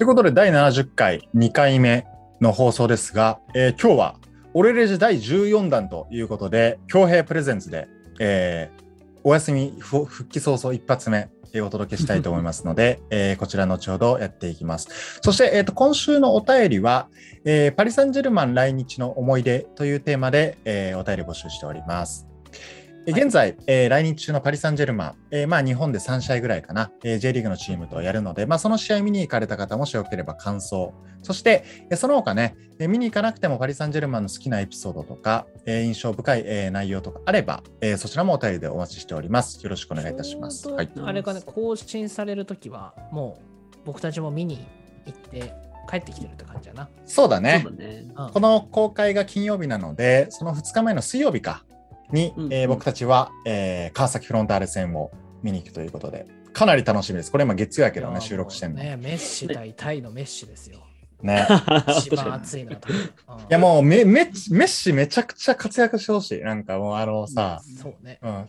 ということで、第70回2回目の放送ですが、えー今日は、オレレジ第14弾ということで、恭平プレゼンツで、えーお休みふ復帰早々一発目、えーお届けしたいと思いますので、えーこちら後ほどやっていきます。そして、えーと今週のお便りは、えーパリ・サンジェルマン来日の思い出というテーマで、えーお便り募集しております。現在、えー来日中のパリ・サンジェルマン、えーまあ、日本で3試合ぐらいかな、えー J リーグのチームとやるので、まあ、その試合見に行かれた方もしよければ感想、そして、えーその他ね、えー見に行かなくてもパリ・サンジェルマンの好きなエピソードとか、えー印象深い、えー内容とかあれば、えーそちらもお便りでお待ちしております。よろしくお願いいたします。はい、あれがね、更新されるときは、もう僕たちも見に行って帰ってきてるって感じだな。そうだねだね。うんこの公開が金曜日なので、その2日前の水曜日かに、うんえー僕たちは、えー川崎フロンターレ戦を見に行くということで、かなり楽しみです。これ今月曜やけどね、収録してんの。ね、メッシ対タイのメッシですよ。ね。一番熱いのは多分。うんいやもうメメッメッシめちゃくちゃ活躍してほしい。なんかもうあのさ、そうね。うん、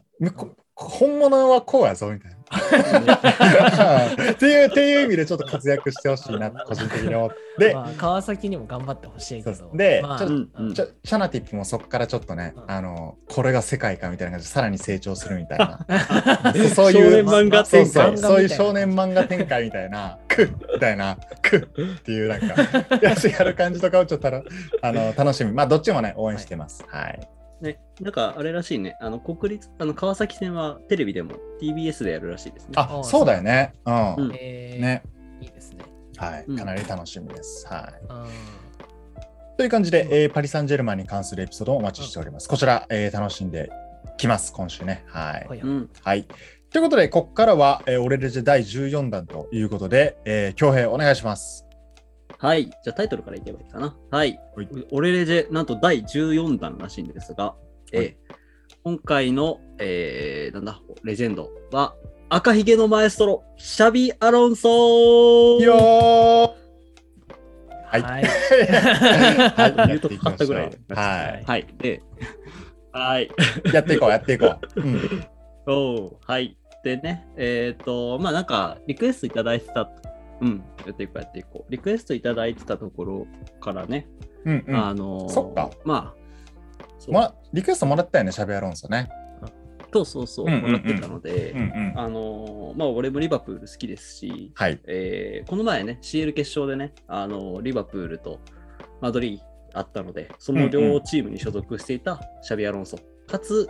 本物はこうやぞみたいな。っていうっていう意味でちょっと活躍してほしいな、個人的に思って。まあ、川崎にも頑張ってほしいけど。でまあちょちょチャナティップもそこからちょっとね、うん。あのこれが世界かみたいな感じでさらに成長するみたいな。そういう少年漫画そう展開。そうそういう少年漫画展開みたいなクッみたいなクッっていうなんか やる感じとかをちょっとあの楽しみ。まあどっちもね応援してます。はい、ね、なんかあれらしいね。あの国立あの川崎戦はテレビでも TBS でやるらしいですね。あそうだよねうん、うんえーねいいですね。はいうんかなり楽しみです、はいうんという感じで、えーパリ・サンジェルマンに関するエピソードをお待ちしております。こちら、えー楽しんできます、今週ね。はい。はい。ということで、ここからは、えー、オレレジェ第14弾ということで、えー、京平お願いします。はい。じゃあタイトルからいけばいいかな。はい。はいオレレジェ、なんと第14弾らしいんですが、えーはい今回の、えー、なんだ、レジェンドは、赤ひげのマエストロ、シャビ・アロンソいいよーはい。はい。はい言うとかかったぐらいでははい。で、はい。い。やっていこう、やっていこう。うん。おうはい。でね、えっ、と、まあなんか、リクエストいただいてた、うん、やっていこう、やっていこう。リクエストいただいてたところからね、うんうん。あのーそっかまあ、リクエストもらったよね、シャベアロンソね。そうそうそう、うんうんうんもらってたので、うんうん。あのーまあ俺もリバプール好きですし、はい。えーこの前ね、CL 決勝でね、あのーリバプールとマドリーあったので、その両チームに所属していたシャビアロンソ、かつ、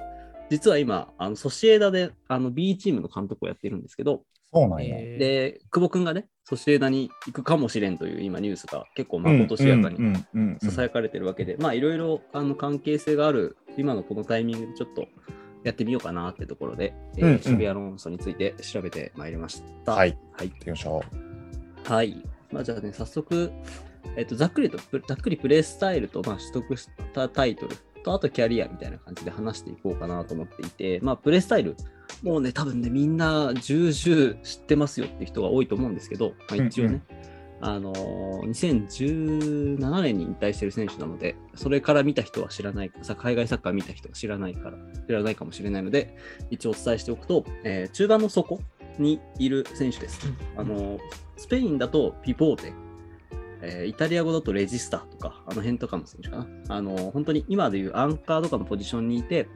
実は今、あのソシエダであの B チームの監督をやっているんですけど、そうなんや。えーで、久保君がね、ソシエダに行くかもしれんという今ニュースが結構まことしやかにささやかれてるわけで、まあいろいろあの関係性がある今のこのタイミングでちょっとやってみようかなってところで、えーうんうんシャビアロンソについて調べてまいりました。はい。はい。行きましょはい。まあじゃあね、早速、えっとざっくりと、プざっくりプレースタイルと、まあ、取得したタイトルと、あとキャリアみたいな感じで話していこうかなと思っていて、まあプレースタイル、もうね、多分ね、みんな重々知ってますよって人が多いと思うんですけど、まあ、一応ね、あのー2017年に引退してる選手なので、それから見た人は知らない、さ海外サッカー見た人は知らないから、知らないかもしれないので、一応お伝えしておくと、えー中盤の底にいる選手です。あのースペインだとピポーテ、えーイタリア語だとレジスタとか、あの辺とかの選手かな。あのー本当に今でいうアンカーとかのポジションにいて、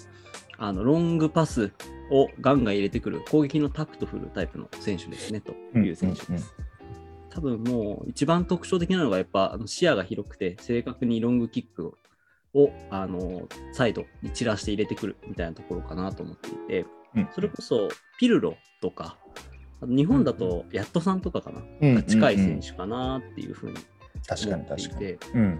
あのロングパスをガンガン入れてくる攻撃のタクトフルタイプの選手ですねという選手です。多分もう一番特徴的なのがやっぱ視野が広くて正確にロングキックをあのサイドに散らして入れてくるみたいなところかなと思っていて、うんそれこそピルロとか、日本だとヤットさんとかかな、うんが近い選手かなっていうふうに確か思っていに確かに。て、うん。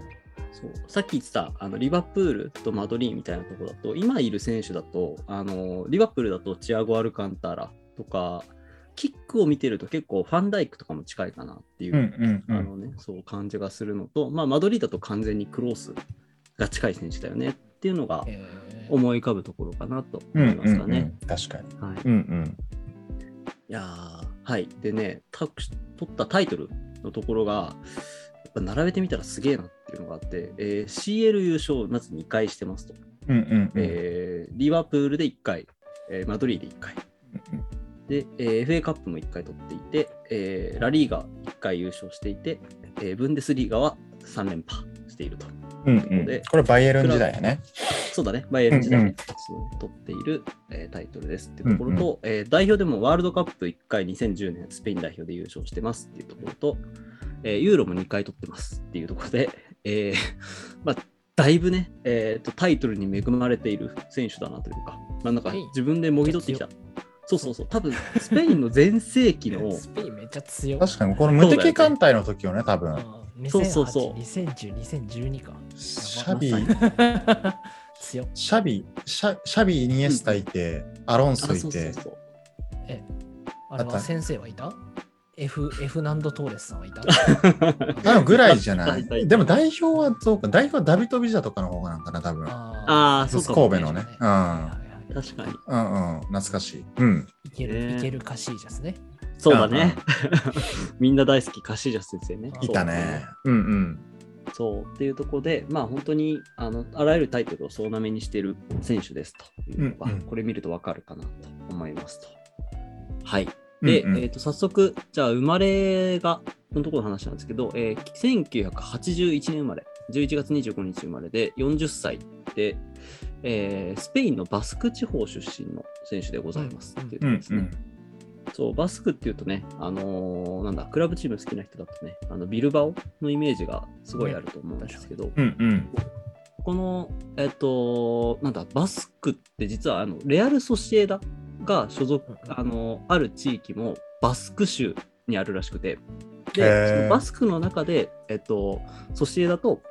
そうさっき言ってたあのリバプールとマドリーみたいなところだと今いる選手だとあのリバプールだとチアゴ・アルカンタラとかキックを見てると結構ファンダイクとかも近いかなっていう。あのね、そう感じがするのと、まあ、マドリーだと完全にクロースが近い選手だよねっていうのがえー思い浮かぶところかなとうん思いますかね。確かに。はい、うんうん。いやーはい。でね、た取ったタイトルのところが、やっぱ並べてみたらすげえなっていうのがあって、えー CL 優勝まず2回してますと。うんうんうん。えーリバプールで1回、えーマドリーで1回。で、えー FA カップも1回取っていて、えーラリーガ1回優勝していて、えーブンデスリーガは3連覇していると。うんうんでこれバイエルン時代やね。そうだね、バイエルン時代にうん取っている、えータイトルですっていうところと、えー代表でもワールドカップ1回2010年スペイン代表で優勝してますっていうところと、えーユーロも2回取ってますっていうところで、えーまあ、だいぶね、えーと、タイトルに恵まれている選手だなというか、まあ、なんか自分でもぎ取ってきた。そうそうそう、多分スペインの全盛期の スペインめっちゃ強い。確かに、この無敵艦隊の時よね、多分。うんそうそうそう2008 2010、2012か。シャビ、強っ。シャビ、シャシャビ、イニエスタいて、アロンソあいて、そうそうそうあ先生はいた？?F、F ナンド・トーレスさんはいた あのぐらいじゃないでも代表はそうか、代表はダビト・ビジャとかの方がなんかな、多分。あああ、そそううかも、神戸のね。うん。はいはいはい確かに。うんうん、懐かしい。うん。いける、ねいけるカシージャスね。そうだね。みんな大好き、カシージャス先生ね。いたね。うんうん。そうっていうところで、まあ本当にあのあらゆるタイトルを総なめにしている選手ですというのが、うんうんこれ見るとわかるかなと思いますと。はい。で、うんうんえー、と早速、じゃあ生まれが、このところの話なんですけど、えー1981年生まれ、11月25日生まれで40歳で、えースペインのバスク地方出身の選手でございますっていうところですね。うんそう、バスクっていうとね、あのーなんだ、クラブチーム好きな人だとね、あのビルバオのイメージがすごいあると思うんですけど、うんうん。この、えっと、なんだ、バスクって実はあのレアル・ソシエダが所属、うんあの、ある地域もバスク州にあるらしくて、へで、ー。そのバスクの中で、えっと、ソシエダと、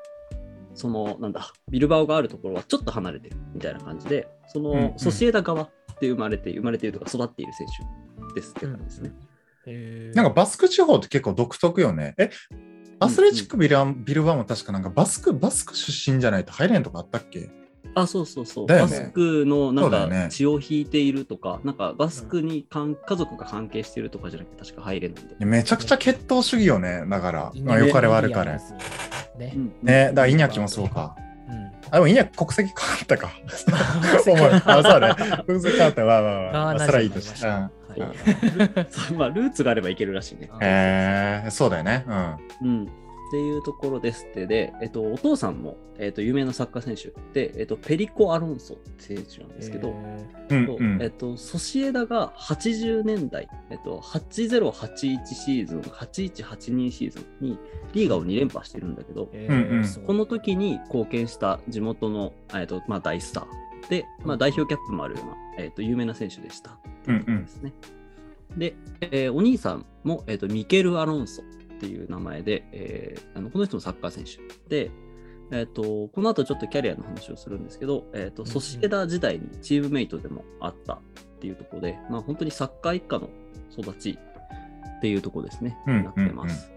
その、なんだ、ビルバオがあるところはちょっと離れてるみたいな感じで、その、うんうん。ソシエダ側で生まれて、生まれているとか育っている選手ですって感じですね。なんかバスク地方って結構独特よね。え、アスレチックビル,、ビルバーも確かなんかバスク、バスク出身じゃないと入れんとかあったっけ？あ、そうそうそう。だよねバスクのなんかそうだよね血を引いているとか、なんかバスクにかん家族が関係しているとかじゃなくて確か入れないんで。めちゃくちゃ血統主義よね。だから、まあよかれ悪かれ。ねう。んね、だからイニャキもそうか。うんあ、でもイニャキ国籍変わったか。あ、そうね。国籍変わった。まあまあまあ。それはいいとし。てた。うんはい まあ、ルーツがあればいけるらしいね。へえそうだよね。うん。うん。っていうところですって。で、えっと、お父さんも、えっと、有名なサッカー選手で、えっと、ペリコ・アロンソって選手なんですけど、へそううん。うんえっと、ソシエダが80年代、えっと、8081シーズン、8182シーズンにリーガを2連覇してるんだけど、この時に貢献した地元の、えっとまあ、大スター。で、まあ、代表キャップもあるような、えっと有名な選手でした。うんうんですね。で、えーお兄さんも、えっとミケル・アロンソっていう名前で、えーあのこの人もサッカー選手で、えっとこの後ちょっとキャリアの話をするんですけど、えっとうんソシエダ時代にチームメイトでもあったっていうところで、まあ、本当にサッカー一家の育ちっていうところですね、うんなってます。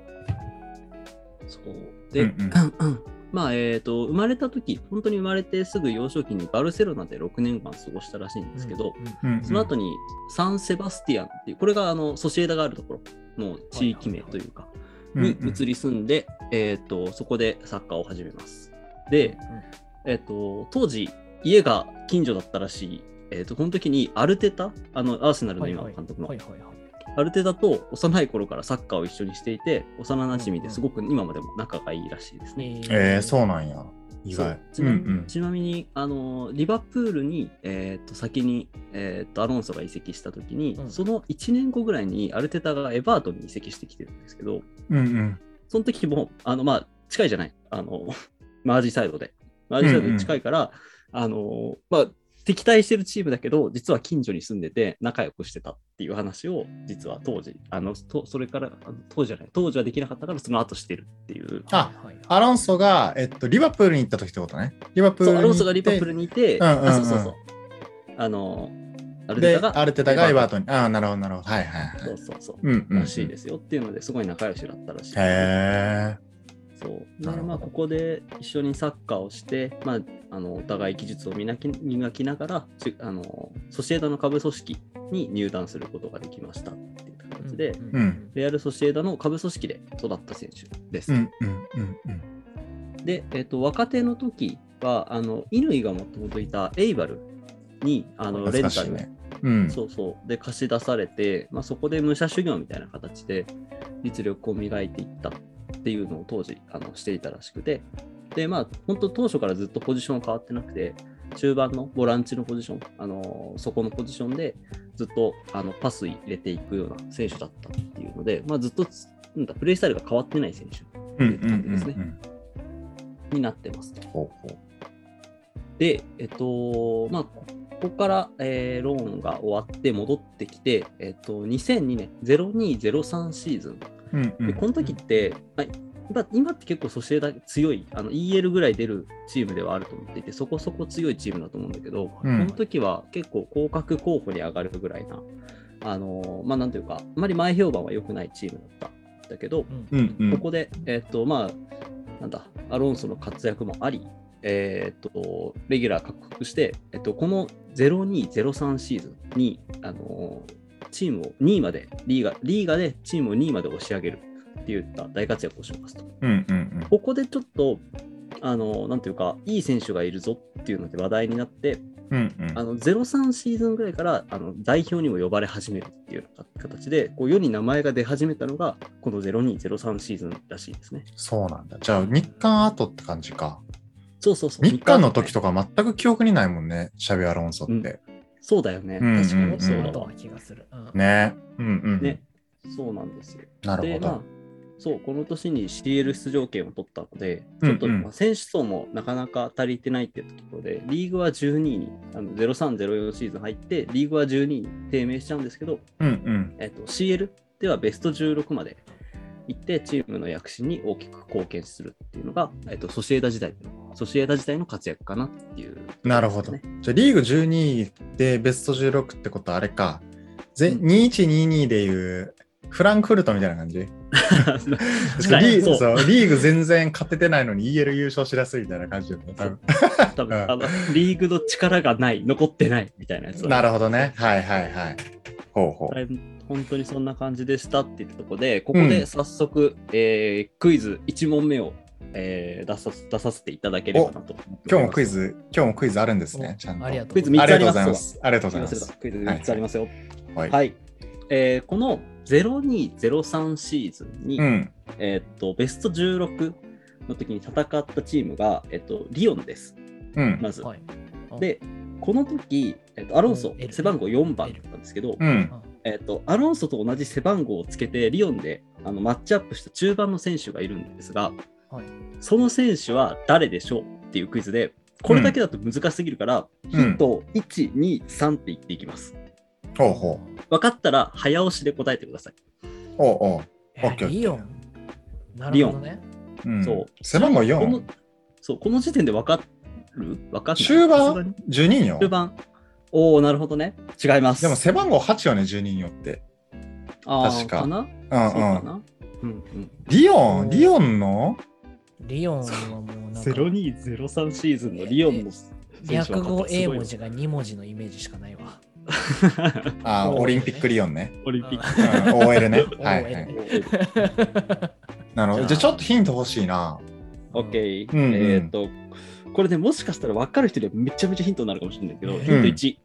そう。で、うん まあえー、と生まれた時本当に生まれてすぐ幼少期にバルセロナで6年間過ごしたらしいんですけど、うん。うんうん。その後にサンセバスティアンっていう、これがあのソシエダがあるところの地域名というか、に移り住んで、えー、とそこでサッカーを始めます。で、えー、と当時、家が近所だったらしい、えー、とこの時にアルテタ、あのアーセナルの今の監督の、はいはいはいアルテタと幼い頃からサッカーを一緒にしていて、幼なじみですごく今までも仲がいいらしいですね。えー、そうなんや。意そう外。ちなみにちなみにあのリバプールに、えー、と先に、えー、とアロンソが移籍した時に、うん。その1年後ぐらいにアルテタがエバートンに移籍してきてるんですけどうんうん。その時もあの、まあ、近いじゃない。あの マージサイドで。マージサイドで近いから、あのまあ、敵対してるチームだけど実は近所に住んでて仲良くしてたっていう話を実は当時あのとそれからあの当時じゃない当時はできなかったからその後してるっていうあアロンソが、えっと、リバプールに行った時ってことね。リバプーそう、アルに行って。ロンソがリバプールにいて、うんうんうんあそうそうそう。あの、アルテで、タが、アルテタがエバートンに。ああ、なるほど、なるほど。はいはいはい。そうそうそう。うんうん。らしいですよっていうのですごい仲良しだったらしい。へえ。そう。で、まあ、ここで一緒にサッカーをして、まあ、あのお互い技術を磨き磨きながら、ちあのソシエダの下部組織に入団することができましたっていう形で、うんレアル・ソシエダの下部組織で育った選手です。で、えっと、若手の時は、あの乾がもともといたエイバルにあのレンタルね。うん。そうそう。で、貸し出されて、まあ、そこで武者修行みたいな形で実力を磨いていったっていうのを当時あのしていたらしくて、で、まあ、本当当初からずっとポジションは変わってなくて、中盤のボランチのポジション、あのそこのポジションでずっとあのパス入れていくような選手だったっていうので、まあ、ずっとつなんだプレイスタイルが変わってない選手うんうんうんうん。になってますと。ほうほで、えっと、まあ、ここから、えーローンが終わって戻ってきて、えっと、2002年、0203シーズン。う。うんうん。でこの時って、まあ今今って結構ソシエダ強い、あの EL ぐらい出るチームではあると思っていて、そこそこ強いチームだと思うんだけど、うんこの時は結構降格候補に上がるぐらいな、あのまあなんというか、あまり前評判は良くないチームだったんだけど、うんうんうん。ここで、えっと、まあ、なんだ、アロンソの活躍もあり、えっと、レギュラー獲得して、えっと、この0203シーズンに、あのチームを2位まで、リーガ、リーガでチームを2位まで押し上げるっていった大活躍をしますと。うんうんここでちょっと、あのなんていうか、いい選手がいるぞっていうので話題になって、うん。うんうん。あの03シーズンぐらいからあの代表にも呼ばれ始めるっていう形で、こう世に名前が出始めたのが、この0203シーズンらしいですね。そうなんだ。じゃあ、日韓後って感じか。そうそうそう。日韓の時ととか全く記憶にないもんね、シャビアロンソって。そうだよね。うん確かにうんそうだわそうだわ。気がする。うんね。うんうん。ね。そうなんですよ。で、なるほど。まあ、そう、この年に CL 出場権を取ったので、うんうんちょっと、まあ選手層もなかなか足りてないっていうところで、リーグは12位に、あの03、04シーズン入って、リーグは12位に低迷しちゃうんですけど、うんうん。えっと、CL ではベスト16まで行って、チームの躍進に大きく貢献するっていうのが、えっと、ソシエダ時代の、ソシエダ時代の活躍かなっていう、なるほど。ねじゃあ、リーグ12位でベスト16ってことはあれか。ぜうん2122でいうフランクフルトみたいな感じ？リーそうそうリーグ全然勝ててないのに EL 優勝しやすいみたいな感じよね。多分 多分、リーグの力がない、残ってないみたいなやつだなるほどね。はいはいはい。ほうほう。はい本当にそんな感じでしたって言ったところで、ここで早速、えークイズ1問目を、えー出さ出させていただければなと。今日もクイ。ズ、今日もクイズあるんですね。ちゃんと。ありがとうクイズ3ありがとうごつありますざいます。ありがとうございます。クイズ3つありますよ。はい。はい。えーこの0203シーズンに、うん。えーっとベスト16の時に戦ったチームが、えっとリオンです。うん。まず。はい。で、この時、えっとアロンソ背番号4番だったんですけど、うん。えっと、アロンソと同じ背番号をつけて、リオンであのマッチアップした中盤の選手がいるんですが、はいその選手は誰でしょうっていうクイズで、これだけだと難しすぎるから、うんヒントを1、2、3って言っていきます。ほうほう。分かったら早押しで答えてください。おうおう。えオッケーリオン？なるほどね。うん、そう背番号この4。そう、この時点で分かる？分かんない中盤 ?12 人よ。中盤。おおなるほどね。違います。でも背番号8よね、12人よって。あー確かな？うんそうかうん。な？うんうん。リオン？リオンの？リオンはもうなんか0203シーズンのリオンの略語分かった A すごい文字が2文字のイメージしかないわ。あーオリンピックリオンね。オリンピック。うん、OL ね。はいはい。なるほど。じゃあちょっとヒント欲しいな。オッケー。うんうんえーっと、これね、もしかしたら分かる人にはめちゃめちゃヒントになるかもしれないけど、うんヒント1、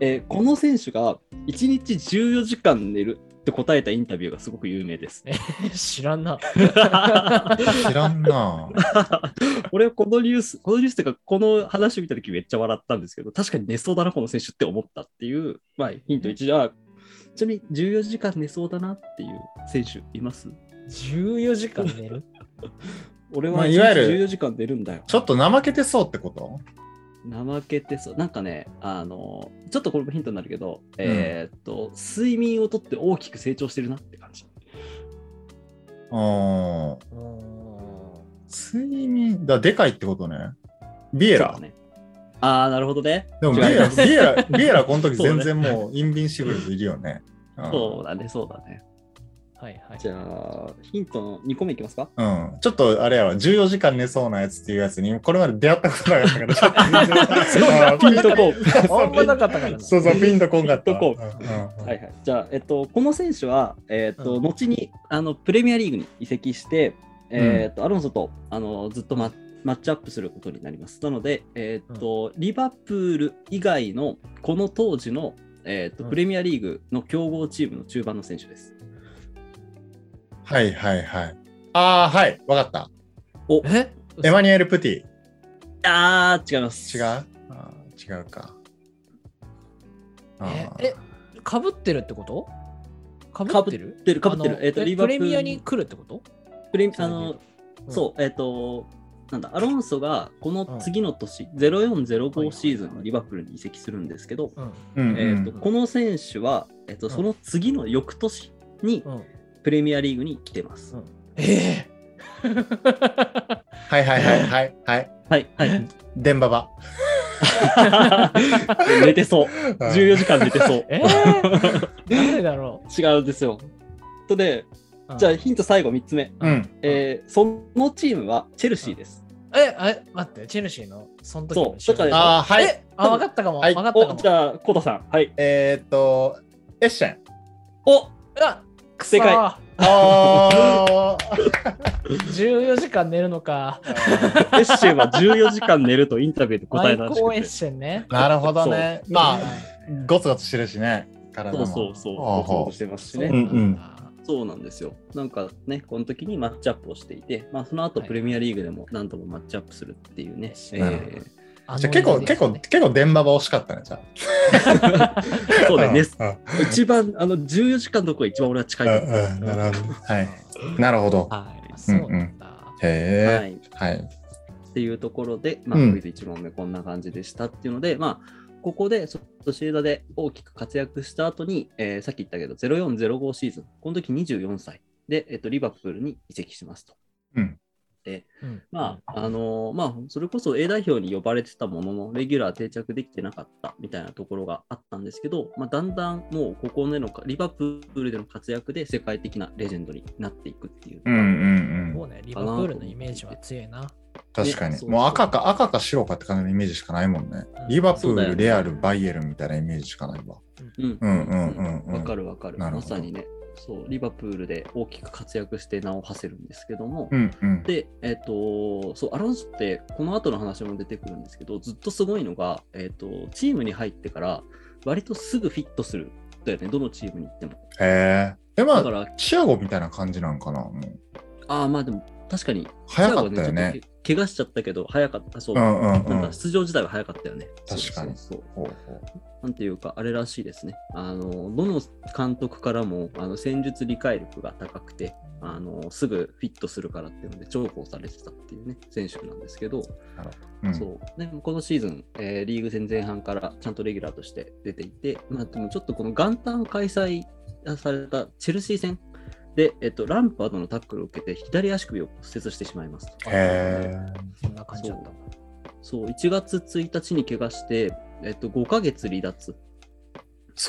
えーこの選手が1日14時間寝るって答えたインタビューがすごく有名です。知らんな。知らんな。俺はこのニュース、このニュースっていうか、この話を見たときめっちゃ笑ったんですけど、確かに寝そうだな、この選手って思ったっていう、まあ、ヒント1じゃちなみに14時間寝そうだなっていう選手います？14時間寝る？俺は1日まあいわゆる14時間寝るんだよ。ちょっと怠けてそうってこと？怠けてそう。なんかね、あの、ちょっとこれもヒントになるけど、えーっと、睡眠をとって大きく成長してるなって感じ。うん。うーん睡眠、だでかいってことね。ビエラ？ね。ああ、なるほどね。でもビエラ、違いますビエラ、ビエラこの時全然もうインビンシブルズいるよね。うんそうだね、そうだね。はいはい。じゃあ、ヒントの2個目いきますか？うん、ちょっとあれやわ、14時間寝そうなやつっていうやつに、これまで出会ったことなかったから、ちょっとピンとこう。あんまなかったからな。そうそう、ピンとこんかったこうはいはい。じゃあ、えっと、この選手は、えっと、うん後にあのプレミアリーグに移籍して、えっと、アロンソとあのずっとママッチアップすることになります。なので、えっと、リバプール以外のこの当時の、えーとうんプレミアリーグの強豪チームの中盤の選手です。はいはいはい。ああ、はい、わかった。え？エマニュエル・プティ。あー、違います。違う？あー違うか。え、え、かぶってるってこと？かぶってる？被ってる被ってる。あのえっとリバプールプレミアに来るってこと？プレミあの、そう、えっ、と、なんだ、アロンソがこの次の年、0405シーズンにリバプールに移籍するんですけど、この選手は、えっとうんその次の翌年にうん。プレミアリーグに来てます。うんええはいはいはいはいはい。はい、はい。デンババ。寝てそう。14時間寝てそう。えー、誰だろ違うんですよ。とで、うじゃあヒント最後3つ目。うん。えーそのチームはチェルシーです。え、え、待って、チェルシーの？その時のそうだからああ、はい。え、あ、分かったかも。は分かったかも。じゃあ、コタさん。はい。えーっと、エッシェン。おあ、正解ああ。14時間寝るのか。エッシェンは14時間寝るとインタビューで答えたらしくてマイコーエッ。シェンね。なるほどね。まあはい、ゴツゴツしてるしね。体も。そうそうそう。ほうほうそうしてますしね。そうなんだそうなんですよ。なんかね、この時にマッチアップをしていて、まあ、その後はいプレミアリーグでも何度もマッチアップするっていうね。えなるほどーあじゃあ結構、の結構、結構、電話ば惜しかったね、じゃあ。そうだね。うん 一番、あの、14時間のとこが一番俺は近いと思う。うんうんなるほど。はい。なるほど。はあそうなんだ。い。へはい。え。はい。っていうところで、まあ、うんクイズ1問目こんな感じでしたっていうので、まあ、ここでソシエダで大きく活躍した後に、えーさっき言ったけど、0405シーズン、この時24歳で、えっと、リバプールに移籍しますと。うん。うんまあ、あのーまあ、それこそ A 代表に呼ばれてたものの、レギュラー定着できてなかったみたいなところがあったんですけど、まあ、だんだんもうここでのか、リバプールでの活躍で世界的なレジェンドになっていくっていう。うんうんうん。そうね、リバプールのイメージは強いな。確かに。もう赤か、赤か白かって感じのイメージしかないもんね。うん。リバプール、レアル、バイエルンみたいなイメージしかないわ。うん。うんうんうんうん。わかるわかる。なるほど。まさにね、そう、リバプールで大きく活躍して名を馳せるんですけども、うんうん。で、えっ、と、そう、アロンソって、この後の話も出てくるんですけど、ずっとすごいのが、えっ、と、チームに入ってから、割とすぐフィットする。だよね、どのチームに行っても。へえ。え、まあ、だから、チアゴみたいな感じなんかなもうああ、まあでも、確かに、早かったよね。ちょっとけ怪我しちゃったけど、早かった。そう。うんうんなうんんか。出場自体は早かったよね。確かにそうそうそうなんていうか、あれらしいですね。あの、どの監督からも、あの、戦術理解力が高くて、あの、すぐフィットするからっていうので重宝されてたっていうね、選手なんですけど、ううんそう。ね、このシーズン、えーリーグ戦前半からちゃんとレギュラーとして出ていて、まあでもちょっとこの元旦開催されたチェルシー戦で、えっと、ランパードのタックルを受けて左足首を骨折してしまいますと。へえ。そんな感じだった。そう、1月1日に怪我して、えっと、5ヶ月離脱って。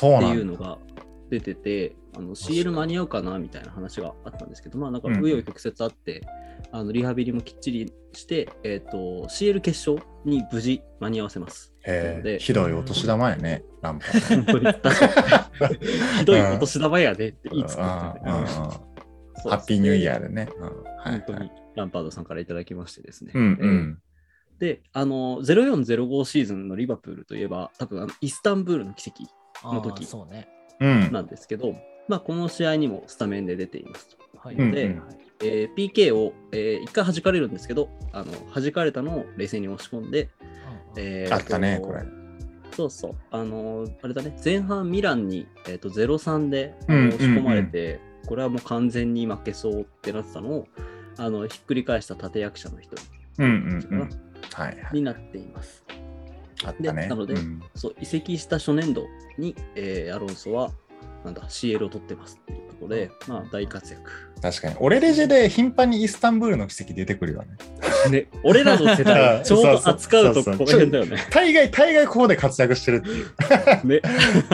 いうのが出てて、あの CL 間に合うかなみたいな話があったんですけど、まあなんかうん紆余曲折あって、あのリハビリもきっちりして、えっ、と、CL 決勝に無事間に合わせます。ひどいお年玉やね、ランパー本当に確かに。ひどいお年玉やでって言いつつ、うんうんうんそうハッピーニューイヤーでね。うんはい本当にランパードさんからいただきましてですね。うんうえーん。で、あの、0405シーズンのリバプールといえば、多分あのイスタンブールの奇跡の時あーそうね。うん。なんですけど、まあ、この試合にもスタメンで出ていますと。はい。うんでうんえー PK を、えー一回弾かれるんですけど、あの弾かれたのを冷静に押し込んで、えーあったね、これ。そうそう、あのーあれだね、前半ミランに、えー、と0-3で押し込まれて、これはもう完全に負けそうってなってたのを、あのひっくり返した立役者の一人うんうんうん。はいはい。になっています。あったね。でなのでうんそう移籍した初年度に、えーアロンソはなんだ CL を取ってますっていうところで、まあ、大活躍。確かに。俺レジェで頻繁にイスタンブールの奇跡出てくるよね。ね、俺らの世代、ちょうど扱うとこの辺だよね。大概、大概ここで活躍してるっていう。ね。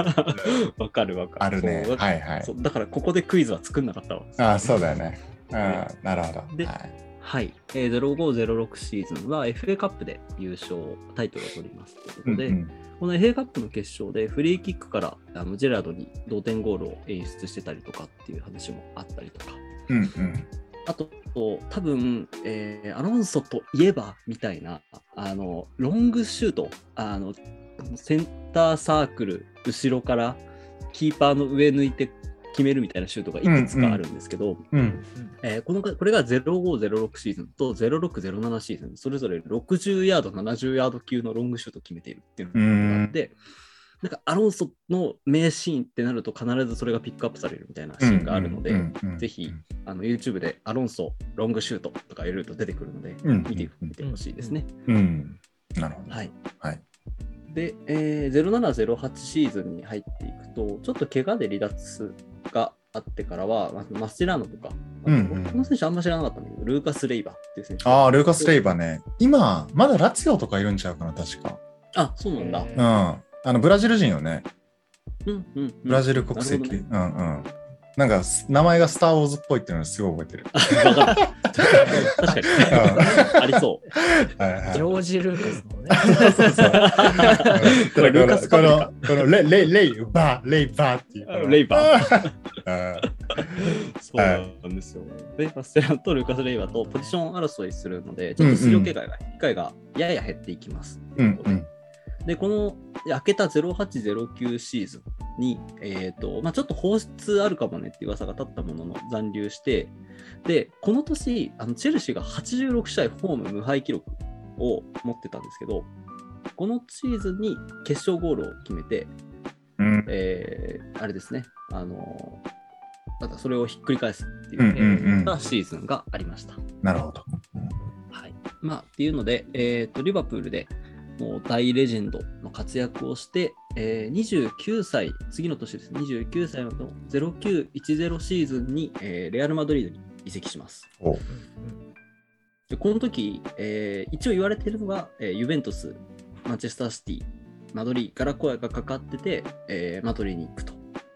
わかるわかる。あるね。はいはいだからここでクイズは作んなかったわ。ああ、そうだよね。うん、ねなるほど。ではいはい。えー、0506シーズンは FA カップで優勝、タイトルを取りますということで、うんうん。この FA カップの決勝でフリーキックからあのジェラードに同点ゴールを演出してたりとかっていう話もあったりとか、うんうん。あと、多分、えーアロンソといえばみたいな、あの、ロングシュート、あの、せんターサークル後ろからキーパーの上抜いて決めるみたいなシュートがいくつかあるんですけど、このこれが0506シーズンと0607シーズン、それぞれ60ヤード、70ヤード級のロングシュートを決めているっていうのがあって、なんかアロンソの名シーンってなると必ずそれがピックアップされるみたいなシーンがあるので、ぜひあの YouTube でアロンソロングシュートとか入れると出てくるので、うん見てみてほしいですね。うん。なるほど。はい。はい。で、えー、0708シーズンに入っていくと、ちょっと怪我で離脱があってからは、まあマスラーノとか、うんうんこの選手あんま知らなかったんだけど、ルーカス・レイバーっていう選手。ああ、ルーカス・レイバーね。今、まだラツィオとかいるんちゃうかな、確か。あ、そうなんだ。へうん。あの、ブラジル人よね。うんうんうんブラジル国籍。なるうんうん。なんか、す名前がスター・ウォーズっぽいっていうのをすごい覚えてる。確かに。ありそう。ジョージ・ルーカスのね。そうそうこれルーカスこのこのレイ、レイ、レイ、バー、レイ、バーっていう。レイバー。そうなんですよ。で、マステランとルーカス・レイバーとポジション争いするので、ちょっと出場機会が,、機会がやや減っていきます。で、この開けた0809シーズンに、えっ、と、まあちょっと放出あるかもねって噂が立ったものの残留して、で、この年、あのチェルシーが86試合ホーム無敗記録を持ってたんですけど、このシーズンに決勝ゴールを決めて、うんえーあれですね、あのまたそれをひっくり返すっていう、うんうんうんえーシーズンがありました。なるほど。はい。まあ、っていうので、えっ、と、リバプールでもう大レジェンドの活躍をして、えー29歳、次の年です。ね、29歳の0910シーズンに、えーレアル・マドリードに移籍します。お。で、この時、えー一応言われているのが、えーユベントス、マンチェスターシティ、マドリーから声がかかってて、えーマドリーに行くと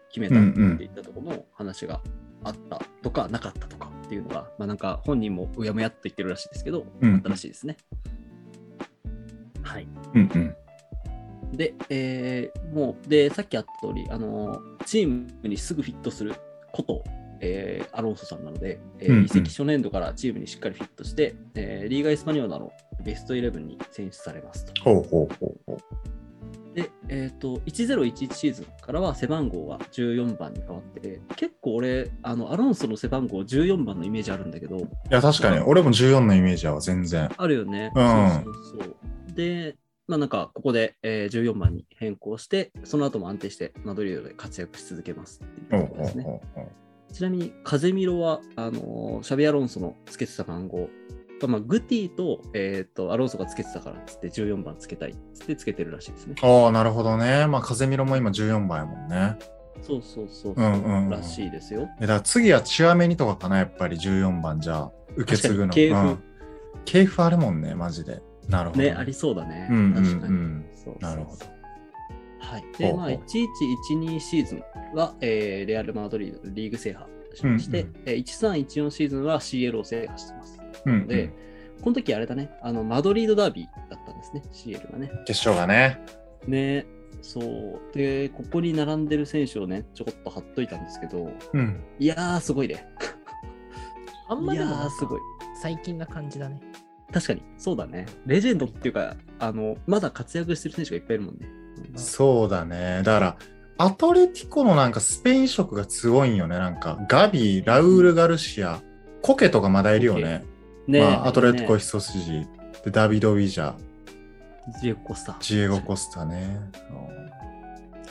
決めたっていったところの話があったとか、なかったとかっていうのが、まあなんか本人もうやむやっと言ってるらしいですけど、うん。あったらしいですね。はい。うんうん。で、えーもう、で、さっきあった通り、あのーチームにすぐフィットすること、えーアロンソさんなので、えーうんうん移籍初年度からチームにしっかりフィットして、えーリーガ・エスパニョーラのベストイレブンに選出されますと。ほうほうほうほう。で、えっ、と、1011シーズンからは背番号が14番に変わって、結構俺、あの、アロンソの背番号14番のイメージあるんだけど、いや、確かに、俺も14のイメージは全然。あるよね。うんそうそうそう。で、まあなんか、ここで、えー14番に変更して、その後も安定してマドリードで活躍し続けますっていうところですね。ちなみに、風見ろは、あのーシャビアロンソのつけてた番号が、まあ、グティと,、えー、とアロンソがつけてたからっつって14番つけたいっつってつけてるらしいですね。ああ、なるほどね。まあ、風見ろも今14番やもんね。そうそうそうそう、うんうんうんらしいですよ。えだから次はチュアメニとかかな、やっぱり14番じゃあ、受け継ぐの。系譜うん系譜あるもんね、マジで。なるほど。ね、ありそうだね。うんうん確かに。うんそうなるほど。はい。で、まあ、ほうほ1112シーズンは、えーレアル・マドリードでリーグ制覇しまして、うんうんえー1314シーズンは CL を制覇してます。うんうんで、この時あれだね、あの、マドリードダービーだったんですね、CL がね。決勝がね。ね、そう。で、ここに並んでる選手をね、ちょこっと貼っといたんですけど、うん。いやー、すごいね。あんまいやー、でもなんかすごい。最近な感じだね。確かに、そうだね。レジェンドっていうか、あの、まだ活躍してる選手がいっぱいいるもんね。そうだね。だから、アトレティコのなんかスペイン色がすごいんよね。なんか、ガビ、ラウール・ガルシア、コケとかまだいるよね。ねまあ、アトレティコね一筋、で、ダビド・ウィジャー、ジエゴ・コスタ。ジエゴ・コスタね。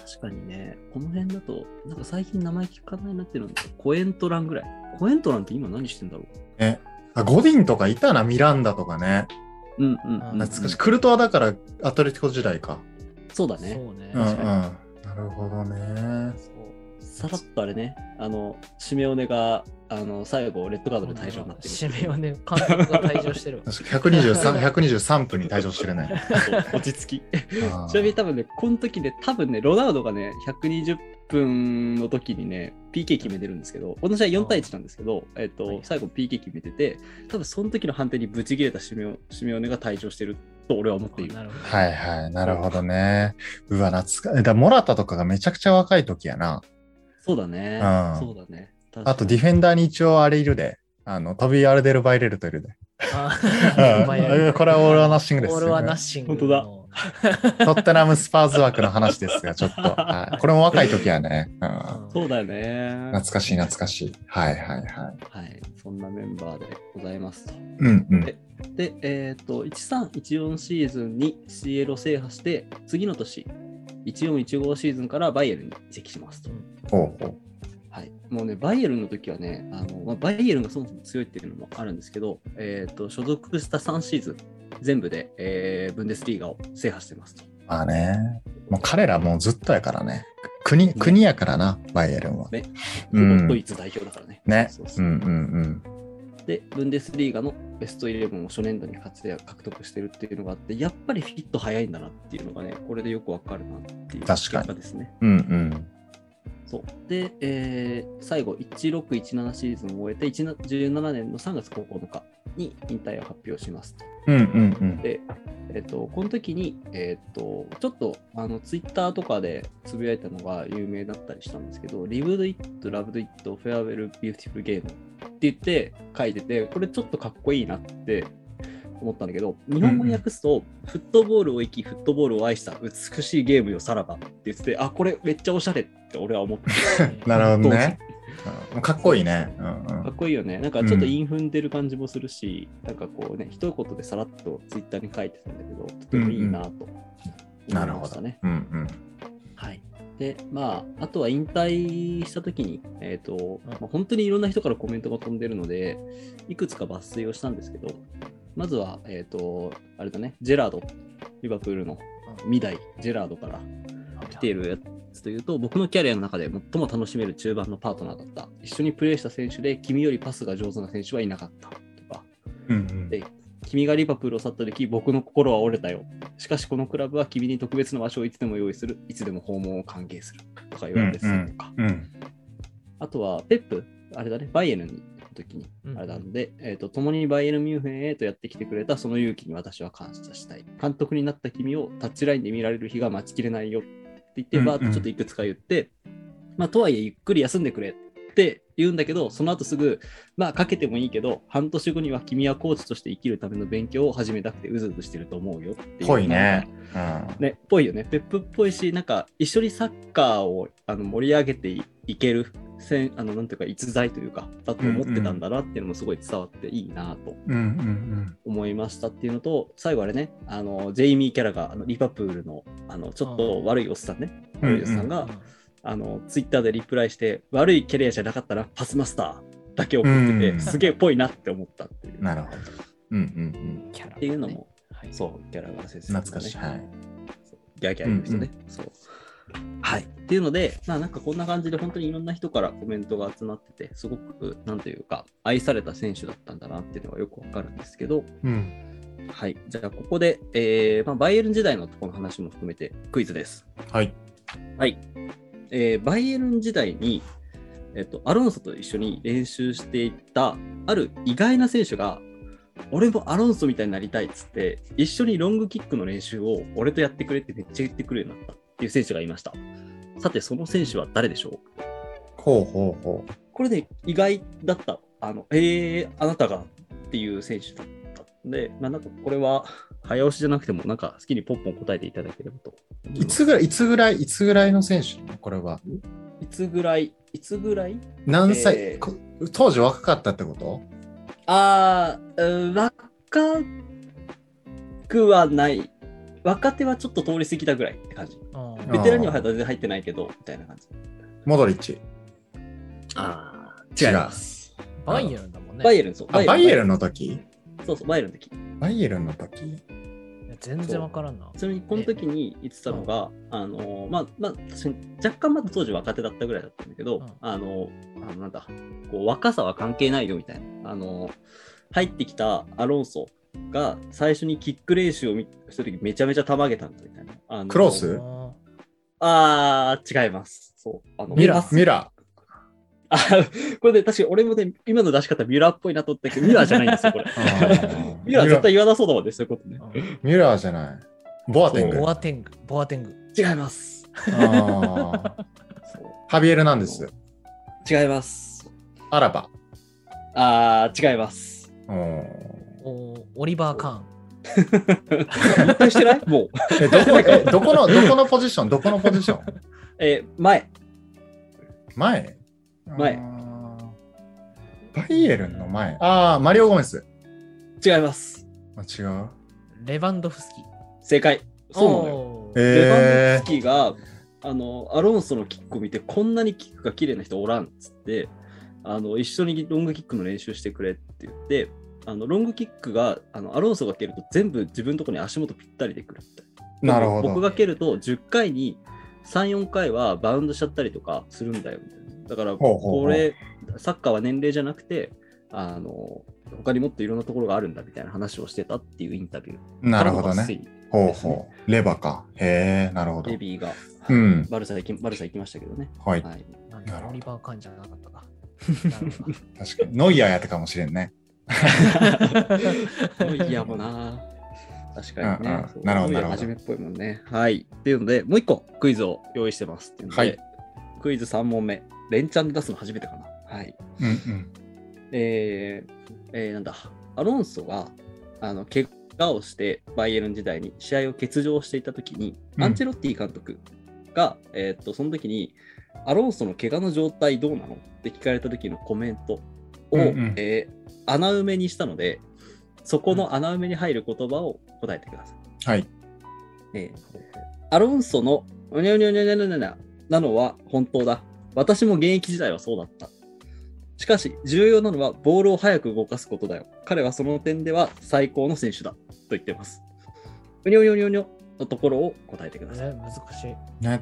確かにね、この辺だと、なんか最近名前聞かないなってるのコエントランぐらい。コエントランって今何してんだろね。あゴディンとかいたな、ミランダとかね。ううんうんうん、うん。懐かしい。クルトワだからアトレティコ時代か。そうだね。そうね。うんうん。確なるほどね。さらっとあれね、あの、シメオネが、あの、最後、レッドカードで退場になってる。締めはね、監督が退場してるわ。確か123 123分に退場してるね。落ち着き。ちなみに多分ね、この時ね、多分ね、ロナウドがね、120分の時にね、PK 決めてるんですけど、この試合4対1なんですけど、えっ、と、はい最後 PK 決めてて、多分その時の判定にブチ切れたシメオシメオネが退場してると俺は思っている。なるほど。はいはい。なるほどね。うわ、懐かだモラタとかがめちゃくちゃ若い時やな。そうだね。うんそうだね。あとディフェンダーに一応あれいるで。あの、トビー・アルデル・バイレルトいるで。これはオールはナッシングです。オールはナッシングの。本当だ トッテナムスパーズ枠の話ですが、ちょっと。はい、これも若い時はね、うん、そうだよね。懐かしい懐かしい。はいはいはい。はい。そんなメンバーでございますと。うんうん。で、えっ、と、1314シーズンに CL を制覇して、次の年、1415シーズンからバイエルンに移籍しますと。ほうほう。はい、もうね、バイエルンの時はね、あのまあ、バイエルンがそもそも強いっていうのもあるんですけど、えー、と所属した3シーズン、全部で、えー、ブンデスリーガを制覇してますと。まあね。もう彼らもうずっとやからね。国、国やからな、バイエルンは。ね、うんドイツ代表だからね。ねで、ブンデスリーガのベストイレブンを初年度に活躍獲得してるっていうのがあって、やっぱりフィット早いんだなっていうのがね、これでよくわかるなっていう確かに結果ですね。うん。うんうん。そうで、えー最後、1617シーズンを終えて、17年の3月9日に引退を発表しますと。うんうんうん。で、えっと、この時に、えっと、ちょっとあのツイッターとかでつぶやいたのが有名だったりしたんですけど、Lived It, Loved It, Farewell, Beautiful Game って言って書いてて、これちょっとかっこいいなって思ったんだけど、日本語に訳すと、フットボールを生き、フットボールを愛した美しいゲームよさらばって言ってて、あ、これめっちゃおしゃれって俺は思って なるほどね。かっこいいね。うんうんかっこいいよね。なんかちょっと韻踏んでる感じもするし、なんかこうね、一言でさらっとツイッターに書いてたんだけど、とてもいいなと思ないるほどましたね。うんうん。はい。で、まあ、あとは引退したときに、えっ、と、まあ、本当にいろんな人からコメントが飛んでるので、いくつか抜粋をしたんですけど、まずは、えっ、と、あれだね、ジェラード、リバプールの未代、ジェラードから来ているやつというと、僕のキャリアの中で最も楽しめる中盤のパートナーだった。一緒にプレーした選手で、君よりパスが上手な選手はいなかった。とか、うんうんで君がリバプールを去った時、僕の心は折れたよ。しかしこのクラブは君に特別な場所をいつでも用意する。いつでも訪問を歓迎する。とか言われてたりとか。うんあとは、ペップ、あれだね、バイエルンに時に、うんあれなんで、えっ、と、共にバイエルンミュンヘンへとやってきてくれたその勇気に私は感謝したい。監督になった君をタッチラインで見られる日が待ちきれないよって言って、うんうんバーッとちょっといくつか言って、まあ、とはいえゆっくり休んでくれって言うんだけど、その後すぐ、まあ、かけてもいいけど、半年後には君はコーチとして生きるための勉強を始めたくてうずうずしてると思うよっていう。ぽいね。うんね、ぽいよね。ペップっぽいし、なんか一緒にサッカーをあの盛り上げていいけるせんあの、なんていうか、逸材というか、だと思ってたんだなっていうのもすごい伝わっていいなとうんうん思いましたっていうのと、最後あれね、あのジェイミー・キャラがあのリバプールのあのちょっと悪いおっさんね、うん悪いおっさんが、あのツイッターでリプライして、悪いキャリアじゃなかったらパスマスターだけ送ってて、うんすげえぽいなって思ったっていう。うん。なるほど。うんうんキャラっていうのも、はいそう、キャラが先生、うん。懐かしい。はい。ギャーギャー言う人ね。そう。はい。っていうので、まあなんかこんな感じで本当にいろんな人からコメントが集まってて、すごく、なんというか、愛された選手だったんだなっていうのがよくわかるんですけど、うん。はい。じゃあここで、えーまあ、バイエルン時代のところの話も含めてクイズです。はい。はい。えーバイエルン時代に、えっと、アロンソと一緒に練習していた、ある意外な選手が、俺もアロンソみたいになりたいっつって、一緒にロングキックの練習を俺とやってくれってめっちゃ言ってくるようになったっていう選手がいました。さて、その選手は誰でしょう？ほうほうほう。これね、意外だった。あの、えー、あなたがっていう選手だったんで、まあ、なんかこれは早押しじゃなくても、なんか好きにポンポン答えていただければと思いつぐらい、いつぐらい、いつぐらいの選手なの？これは。いつぐらい、いつぐらい？何歳、えーこ当時若かったってこと？あー、うん若くはない。若手はちょっと通り過ぎたぐらいって感じ。うんベテランには全然入ってないけど、みたいな感じ。モドリッチ。あ違う違います。バイエルンだもんね。バイエルン、そう。あ、バイエルンのの時？そうそう、バイエルンの時。バイエルンの時？全然わからんな。ちなみにこの時に言ってたのが、あのまあ、まあ、若干まだ当時若手だったぐらいだったんだけど、うんあの、あのなんだ、こう若さは関係ないよみたいな。あの、入ってきたアロンソが最初にキック練習を見した時めちゃめちゃたまげたんだみたいな。あのクロス？ああー、違います。そう。あのミラミラあ、これで確かに俺もね、今の出し方ミラーっぽいなと思ったけど、ミラーじゃないんですよ、これ。ーミラー絶対言わなそうだもんね、そういうことね。ーミラーじゃない。ボアテング。あボアテング、ボアテング。違います。ーハビエルなんです。違います。アラバ。あー、違います。うんおオリバー・カーン。引退してない？もう。えどこえどこの、どこのポジション？どこのポジション？えー前。前？前バイエルンの前。ああ、マリオ・ゴメス。違います。あ違う？レバンドフスキ。正解。そうなのよ。レバンドえフスキーが、あの、アロンソのキックを見て、こんなにキックが綺麗な人おらんっつって、あの、一緒にロングキックの練習してくれって言って、あのロングキックがあのアロンソが蹴ると全部自分のところに足元ぴったりでくるって。なるほど。僕が蹴ると10回に3、4回はバウンドしちゃったりとかするんだよみたいな。だからこれ、サッカーは年齢じゃなくて、あの他にもっといろんなところがあるんだみたいな話をしてたっていうインタビュー。なるほどね。ほうほう。レバか。へえ、なるほどレ。ビーが、うんバルサ行きバルサ行きましたけどね。はい。はい、なるほどリバー・カンじゃなかったか。なるほど確かに。ノイアーやったかもしれんね。いやもうな。確かにね。なるほどなるほどノイアー初めっぽいもんね。はい。っていうので、もう一個クイズを用意してますっていうので、はいクイズ3問目。連チャンで出すの初めてかな。はい。うんうん。えーえーなんだ、アロンソが、あの、怪我をして、バイエルン時代に試合を欠場していたときに、うんアンチェロッティ監督が、えーっと、その時に、アロンソの怪我の状態どうなのって聞かれた時のコメントを、うんうんえー穴埋めにしたので、そこの穴埋めに入る言葉を答えてください。はい。えーアロンソのうにゃうにゃうにゃうにゃうにゃうにゃなのは本当だ。私も現役時代はそうだった。しかし、重要なのはボールを早く動かすことだよ。彼はその点では最高の選手だ。と言ってます。うにょうにょうにょうにょのところを答えてください。え難しい。ね。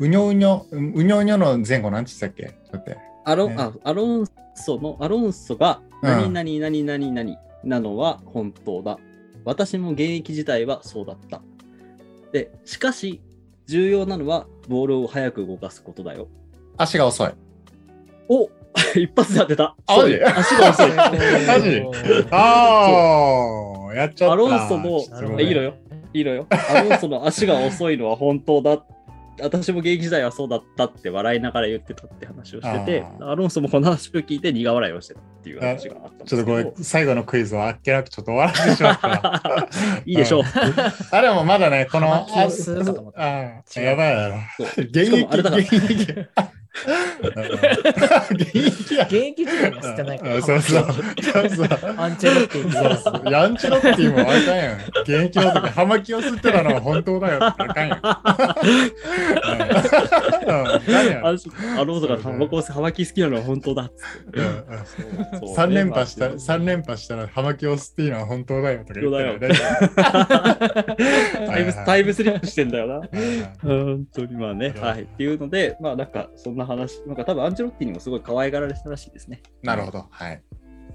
うにょうにょ、うにょうにょの前後なんて言ってたっけ？アロ,、ねあアロンソの、アロンソがうん何々何々何なのは本当だ。私も現役時代はそうだった。で、しかし、重要なのはボールを早く動かすことだよ。足が遅い。お 一発で当てた。あマジ？そう 足が遅い。マジ？ああ、やっちゃった。アロンソのいいのよ。いいのよ。アロンソの足が遅いのは本当だ。私も現役時代はそうだったって笑いながら言ってたって話をしてて、あアロンソもこの話を聞いて苦笑いをしてたっていう話があったんですけど。ちょっとごめん、最後のクイズをあっけなくちょっと終わらせてしまった。いいでしょう。あ、でもまだね、この、ああ、やばいだろ。現役、あれだから現役。現役や現。役時代には捨てないから。あそうそう。そうそう。アンチェロッティそうそうヤンチロッティもあかんやん。現役の時、葉巻を吸ってたのは本当だよってあかんやん。あかんやんあアロンソがタバコを葉巻好きなのは本当だっつって。うんうんそう三連覇した、まあ三連覇したら葉巻を吸っていいのは本当だよとか言って本当る タイムスタイムスリップしてんだよな。ム。本当にまあね。うんはい。っていうので、まあなんかそんな話、なんか多分アンチェロッティにもすごい可愛がられてたらしいですね。なるほど。はい。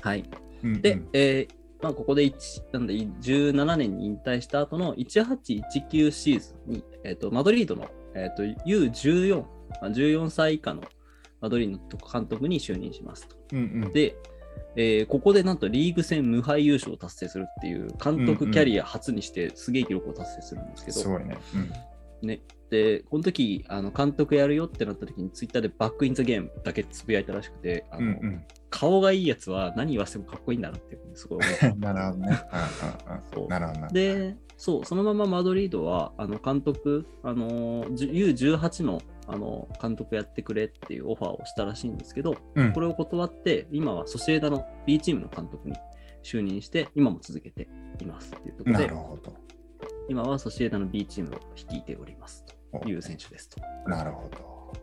はい。うんうんで、えーまあ、ここで1なんで17年に引退した後の1819シーズンに、えー、とマドリードの、えー、と U14、まあ14歳以下のマドリードの監督に就任しますと。うんうんで、えーここでなんとリーグ戦無敗優勝を達成するっていう監督キャリア初にしてすげえ記録を達成するんですけど、すごいね。うんね、で、この時あの監督やるよってなった時にツイッターでバックインザゲームだけつぶやいたらしくて、あのうんうん顔がいいやつは何言わせてもかっこいいんだなっていうふうにすごい思った。なるほどね。うんうなるほどな。で、そう、そのままマドリードは、あの監督、あの、じゅ U18 のあの監督やってくれっていうオファーをしたらしいんですけど、うんこれを断って、今はソシエダの B チームの監督に就任して、今も続けていますっていうところでなる、ほど。今はソシエダの B チームを率いておりますという選手ですと。なるほど。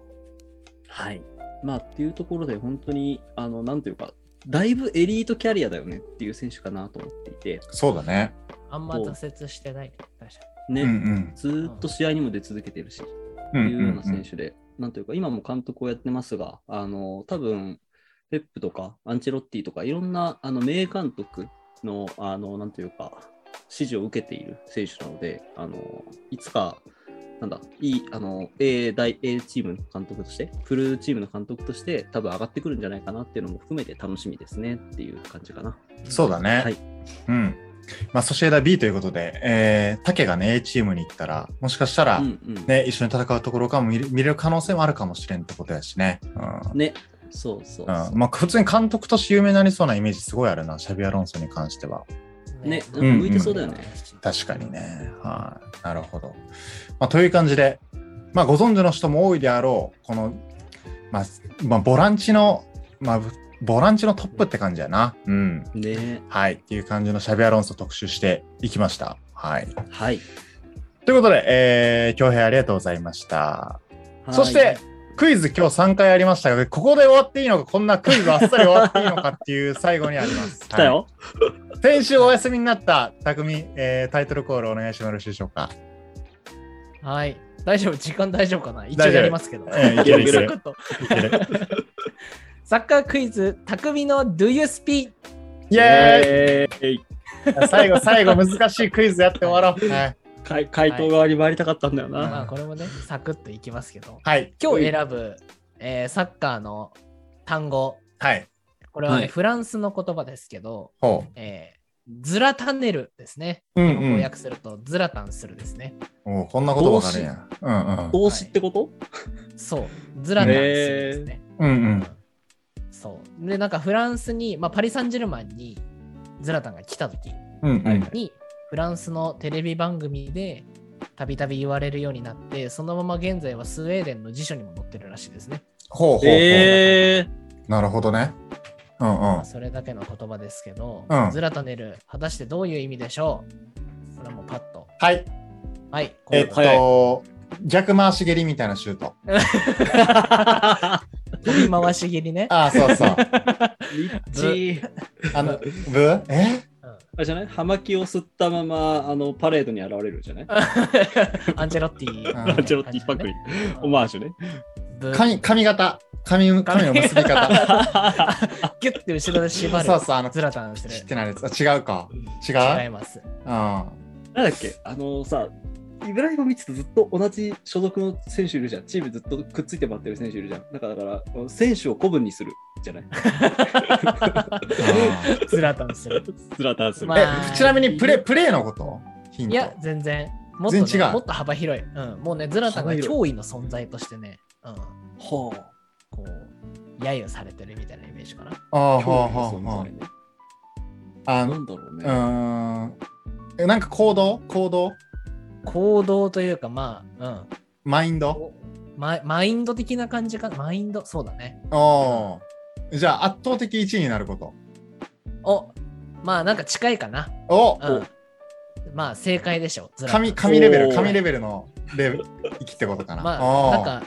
はい。まあ、っていうところで、本当に、あの、なんていうか、だいぶエリートキャリアだよねっていう選手かなと思っていて、そうだね。あんま挫折してない。ね、うんうんずーっと試合にも出続けてるし、うんいうような選うん手で、なんというか、今も監督をやってますが、あの多分ペップとかアンチェロッティとか、いろんなあの名監督の、あのなんというか、指示を受けている選手なので、あのいつか、なんだ、いい、あの、A 大 A チームの監督として、フルチームの監督として、多分上がってくるんじゃないかなっていうのも含めて楽しみですねっていう感じかな。そうだね。はいうん。まあ、ソシエダ B ということで、えー、タケがね、A チームに行ったら、もしかしたら、うんうん。ね、一緒に戦うところかも見れ見れる可能性もあるかもしれんってことやしね。うん。ね、そうそうそううん、まあ、普通に監督として有名になりそうなイメージすごいあるな、シャビア・ロンソに関しては。ね、んうん向いてそうだよね。確かにね。はい、なるほど。まあ、という感じで、まあ、ご存知の人も多いであろう、この、まあ、まあ、ボランチの、まあ、ボランチのトップって感じやな。うん。ねはい。っていう感じのシャビアロンソ特集していきました。はい。はい。ということで、えー、京平ありがとうございました。そして、クイズ今日3回ありましたが、ここで終わっていいのか、こんなクイズあっさり終わっていいのかっていう最後にあります。来たよ。はい先週お休みになった匠、えータイトルコールお願いしてもよろしいでしょうか？はい。大丈夫、時間大丈夫かな？一応やりますけど。えーいけるいけるサクッといけるサッカークイズ、匠の Do You Speak? イエーイ最後、最後、難しいクイズやって終わろう。はい。回回答側に回りたかったんだよまあ、な。これもね、サクッといきますけど。はい。今日選ぶ、えーサッカーの単語。はい。これはね、はいフランスの言葉ですけど、ほえーズラタネルですね。う。うんうん。翻訳すると、ズラタンするですね。おうこんなことわかるんや。うんうん。動詞ってこと？そう、ズラタンするですね。うんうん。そう。で、なんかフランスに、まあ、パリ・サンジェルマンにズラタンが来た時うんうん。に、フランスのテレビ番組でたびたび言われるようになって、そのまま現在はスウェーデンの辞書にも載ってるらしいですね。ほうほうほう。えなるほどね。うんうん。それだけの言葉ですけど、うんズラタネル、果たしてどういう意味でしょう？それはもうパッと。はい。はい、えっこと、逆回し蹴りみたいなシュート。う 飛び回し蹴りね。ああ、そうそう。リッチー。あの、ブえ？あれじゃない？葉巻を吸ったままあのパレードに現れるじゃない？アンジェロッティ。うんアンチェロッティパクリ。オマージュね。ブ髪、髪型。髪、髪の結び方。ギュッて後ろで縛る。そうそう、あの、ズラタンする。知ってないやつ。あ違うか。違う？違います。うん。なんだっけ？あのさ、イブラヒモビッチとずっと同じ所属の選手いるじゃん。チームずっとくっついて待ってる選手いるじゃん。だから、だから選手を古文にするじゃないズラタンする。スラタンする。まあえ、ちなみにプレ、プレーのこと？いや、全然。もっと、ね、全然違うもっと幅広い。うん。もうね、ズラタンが脅威の存在としてね、うん。はこう、揶揄されてるみたいなイメージかな。ああ、あ。はあ、はあ、はね。あ。なんだろうね。うーん。え、なんか行動？行動？行動というか、まあ、マインド？うん。マイマインド的な感じか？マインド、そうだね。おーじゃあ、圧倒的1位になること。お、まあ、なんか近いかな。おうん。まあ、正解でしょ。ズラタン神、神レベル、おー神レベルのレベル、生きってことかな。まあ、なんか、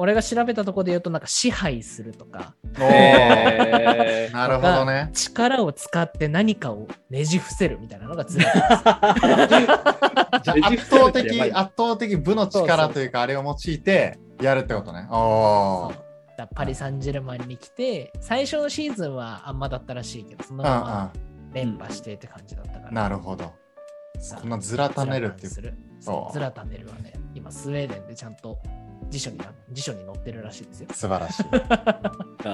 俺が調べたところで言うと、なんか支配するとか、なるほどね。力を使って何かをねじ伏せるみたいなのがズラタンじゃあ圧倒や的、圧倒的 部の力というか、あれを用いてやるってことね。おーそうだパリ・サンジェルマンに来て、最初のシーズンはあんまだったらしいけど、そのまま連覇してって感じだったから。うんうん。なるほど。さあこんなずらたねるっていうズラタンするはね、今スウェーデンでちゃんと辞書にな辞書に載ってるらしいですよ。素晴らしい。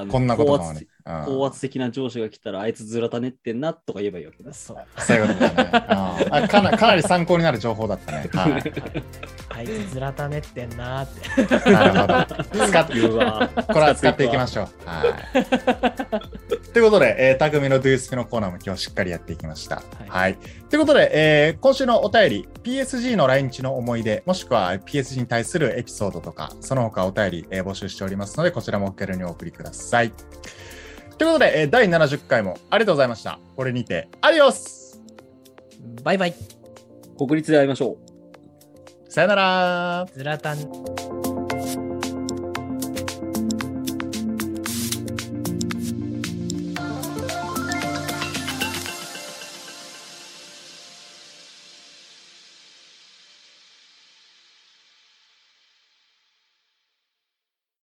こんなことかもね高圧。的な上司が来たら、あいつずらたねってんなとか言えばいいわけだ。そう。そういうことだね。かなかなり参考になる情報だったね。はい。あいつズラタネってんなーって。なるほど。使って言うわ。これは使っていきましょう。はい。ということで、えー、匠のドゥースピのコーナーも今日しっかりやっていきました。はい。ということで、えー今週のお便り、PSG の来日の思い出、もしくは PSG に対するエピソードとか、その他お便り、えー募集しておりますので、こちらもお気軽にお送りください。ということで、えー第70回もありがとうございました。これにて、アディオスバイバイ。国立で会いましょう。さよならズラタン。